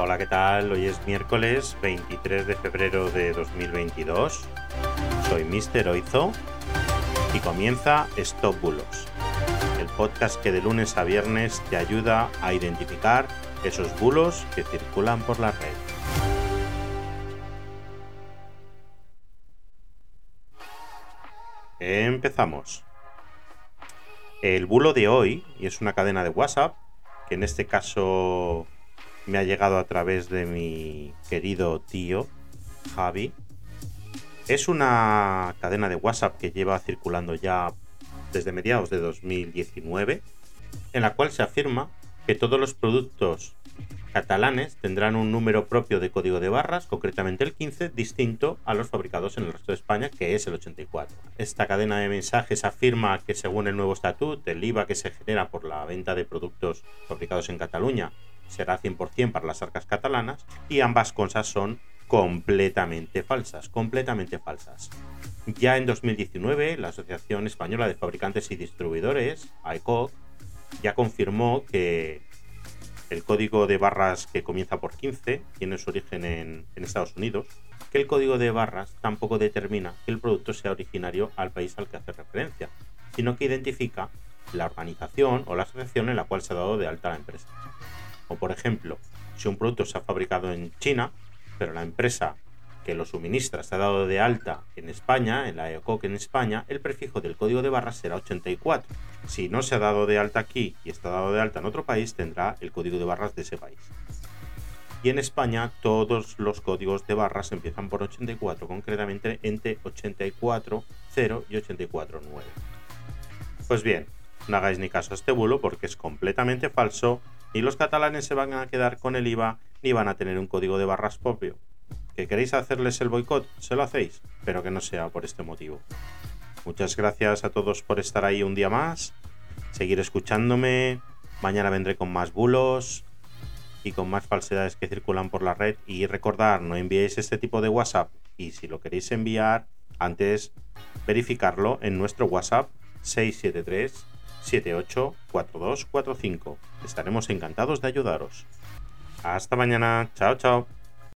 Hola, ¿qué tal? Hoy es miércoles 23 de febrero de 2022. Soy Mr. Oizo y comienza Stop Bulos, el podcast que de lunes a viernes te ayuda a identificar esos bulos que circulan por la red. Empezamos. El bulo de hoy, y es una cadena de WhatsApp, que en este caso me ha llegado a través de mi querido tío, Javi. Es una cadena de WhatsApp que lleva circulando ya desde mediados de 2019, en la cual se afirma que todos los productos catalanes tendrán un número propio de código de barras, concretamente el 15, distinto a los fabricados en el resto de España, que es el 84. Esta cadena de mensajes afirma que según el nuevo estatuto, el IVA que se genera por la venta de productos fabricados en Cataluña será 100% para las arcas catalanas y ambas cosas son completamente falsas, completamente falsas. Ya en 2019, la Asociación Española de Fabricantes y Distribuidores, AECOC, ya confirmó que el código de barras que comienza por 15 tiene su origen en, en, Estados Unidos, que el código de barras tampoco determina que el producto sea originario al país al que hace referencia, sino que identifica la organización o la asociación en la cual se ha dado de alta la empresa. O por ejemplo, si un producto se ha fabricado en China, pero la empresa que lo suministra se ha dado de alta en España, en la EOCOC en España, el prefijo del código de barras será 84. Si no se ha dado de alta aquí y está dado de alta en otro país, tendrá el código de barras de ese país. Y en España todos los códigos de barras empiezan por 84, concretamente entre 84.0 y 84.9. Pues bien, no hagáis ni caso a este bulo porque es completamente falso y los catalanes se van a quedar con el IVA ni van a tener un código de barras propio. ¿Que queréis hacerles el boicot? Se lo hacéis, pero que no sea por este motivo. Muchas gracias a todos por estar ahí un día más, seguir escuchándome. Mañana vendré con más bulos y con más falsedades que circulan por la red. Y recordar, no enviéis este tipo de WhatsApp. Y si lo queréis enviar, antes verificarlo en nuestro WhatsApp 673 784245. Estaremos encantados de ayudaros. Hasta mañana. Chao, chao.